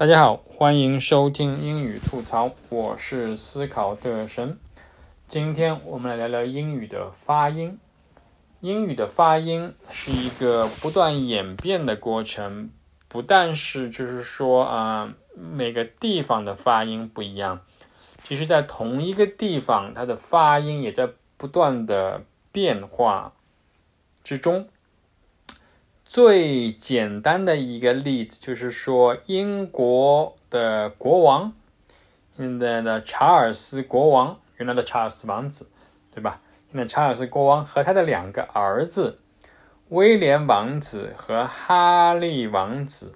大家好，欢迎收听英语吐槽，我是思考的神。今天我们来聊聊英语的发音。英语的发音是一个不断演变的过程，不但是就是说啊，每个地方的发音不一样，其实在同一个地方，它的发音也在不断的变化之中。最简单的一个例子就是说，英国的国王，现在的查尔斯国王，原来的查尔斯王子，对吧？现在查尔斯国王和他的两个儿子，威廉王子和哈利王子，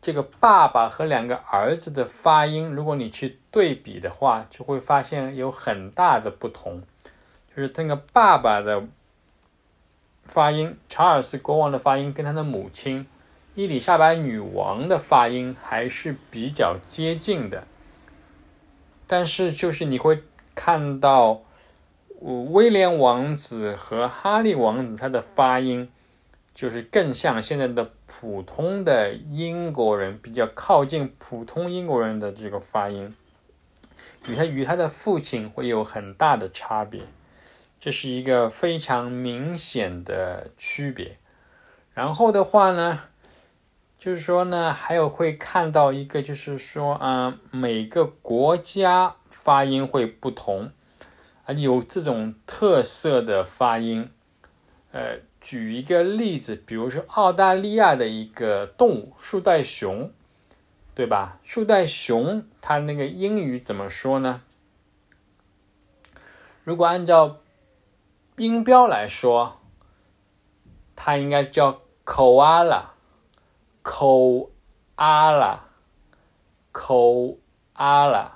这个爸爸和两个儿子的发音，如果你去对比的话，就会发现有很大的不同，就是那个爸爸的。发音，查尔斯国王的发音跟他的母亲伊丽莎白女王的发音还是比较接近的，但是就是你会看到威廉王子和哈利王子他的发音就是更像现在的普通的英国人，比较靠近普通英国人的这个发音，与他与他的父亲会有很大的差别。这是一个非常明显的区别。然后的话呢，就是说呢，还有会看到一个，就是说啊，每个国家发音会不同，啊，有这种特色的发音。呃，举一个例子，比如说澳大利亚的一个动物树袋熊，对吧？树袋熊它那个英语怎么说呢？如果按照音标来说，它应该叫 koala，koala，koala。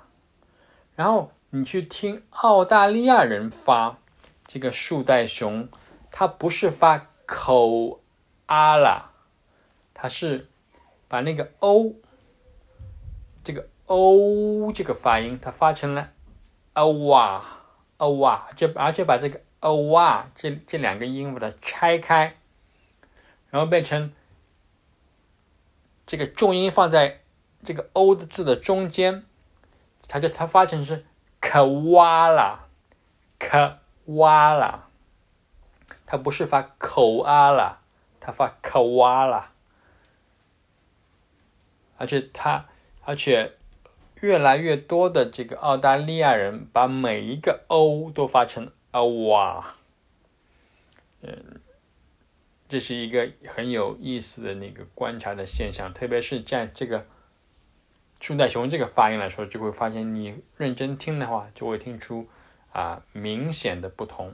然后你去听澳大利亚人发这个树袋熊，它不是发 koala，它是把那个 o 这个 o 这个发音，它发成了 awa，awa，就而且把这个。O 啊，这这两个音把它拆开，然后变成这个重音放在这个 o 的字的中间，它就它发成是 koala，koala，它不是发 koala，它发 koala，而且它而且越来越多的这个澳大利亚人把每一个 o 都发成。啊哇，嗯，这是一个很有意思的那个观察的现象，特别是在这个树袋熊这个发音来说，就会发现你认真听的话，就会听出啊明显的不同。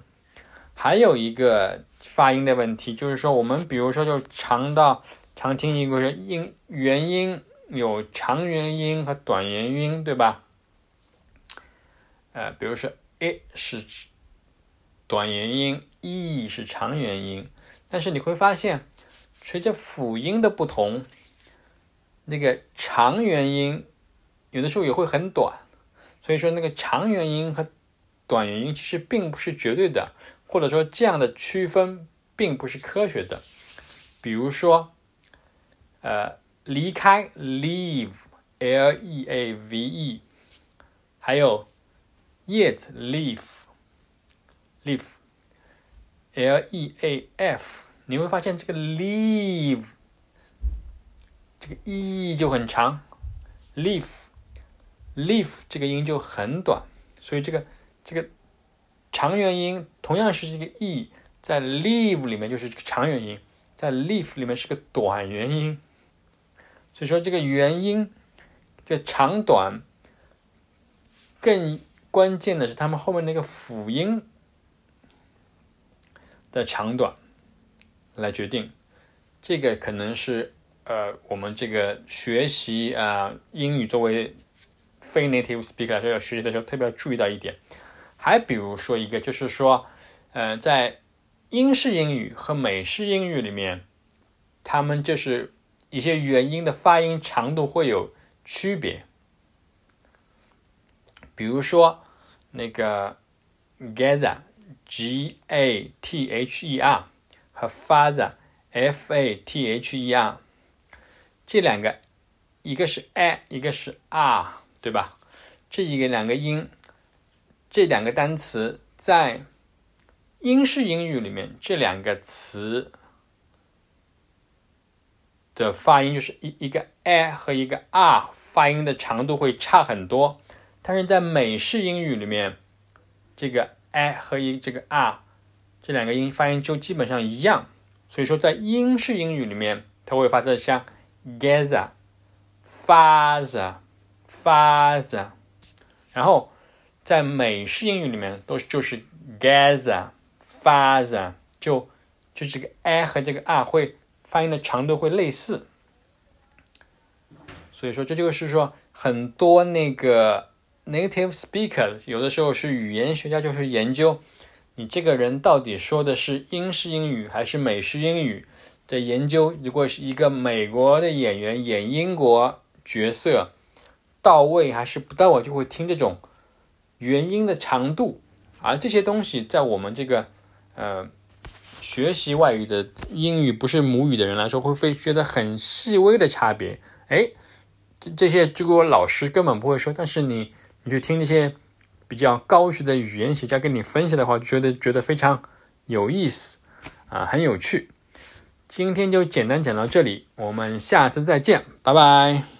还有一个发音的问题，就是说我们比如说就常到常听一个音元音有长元音和短元音，对吧？呃，比如说 a 是指。短元音 e 是长元音，但是你会发现，随着辅音的不同，那个长元音有的时候也会很短。所以说，那个长元音和短元音其实并不是绝对的，或者说这样的区分并不是科学的。比如说，呃，离开 leave，l e a v e，还有叶子 leaf。Leaf，l e a f，你会发现这个 leave 这个 e 就很长，leaf，leaf 这个音就很短，所以这个这个长元音同样是这个 e，在 leave 里面就是这个长元音，在 leaf 里面是个短元音，所以说这个元音这长短更关键的是它们后面那个辅音。的长短来决定，这个可能是呃，我们这个学习啊英语作为非 native speaker 来说要学习的时候特别要注意到一点。还比如说一个，就是说，呃，在英式英语和美式英语里面，他们就是一些元音的发音长度会有区别。比如说那个 gather。G A T H E R 和 father F A T H E R 这两个一个是 a，一个是 r，对吧？这一个两个音，这两个单词在英式英语里面，这两个词的发音就是一一个 a 和一个 r，发音的长度会差很多。但是在美式英语里面，这个 a 和一这个 r 这两个音发音就基本上一样。所以说，在英式英语里面，它会发成像 gather、father、father。然后在美式英语里面，都是就是 gather、father，就就这个 a 和这个 r 会发音的长度会类似。所以说，这就是说很多那个 native speaker 有的时候是语言学家，就是研究。你这个人到底说的是英式英语还是美式英语？在研究，如果是一个美国的演员演英国角色，到位还是不到位，就会听这种元音的长度。而这些东西，在我们这个呃学习外语的英语不是母语的人来说，会会觉得很细微的差别。哎，这这些如果老师根本不会说，但是你你去听那些。比较高级的语言学家跟你分析的话，觉得觉得非常有意思啊，很有趣。今天就简单讲到这里，我们下次再见，拜拜。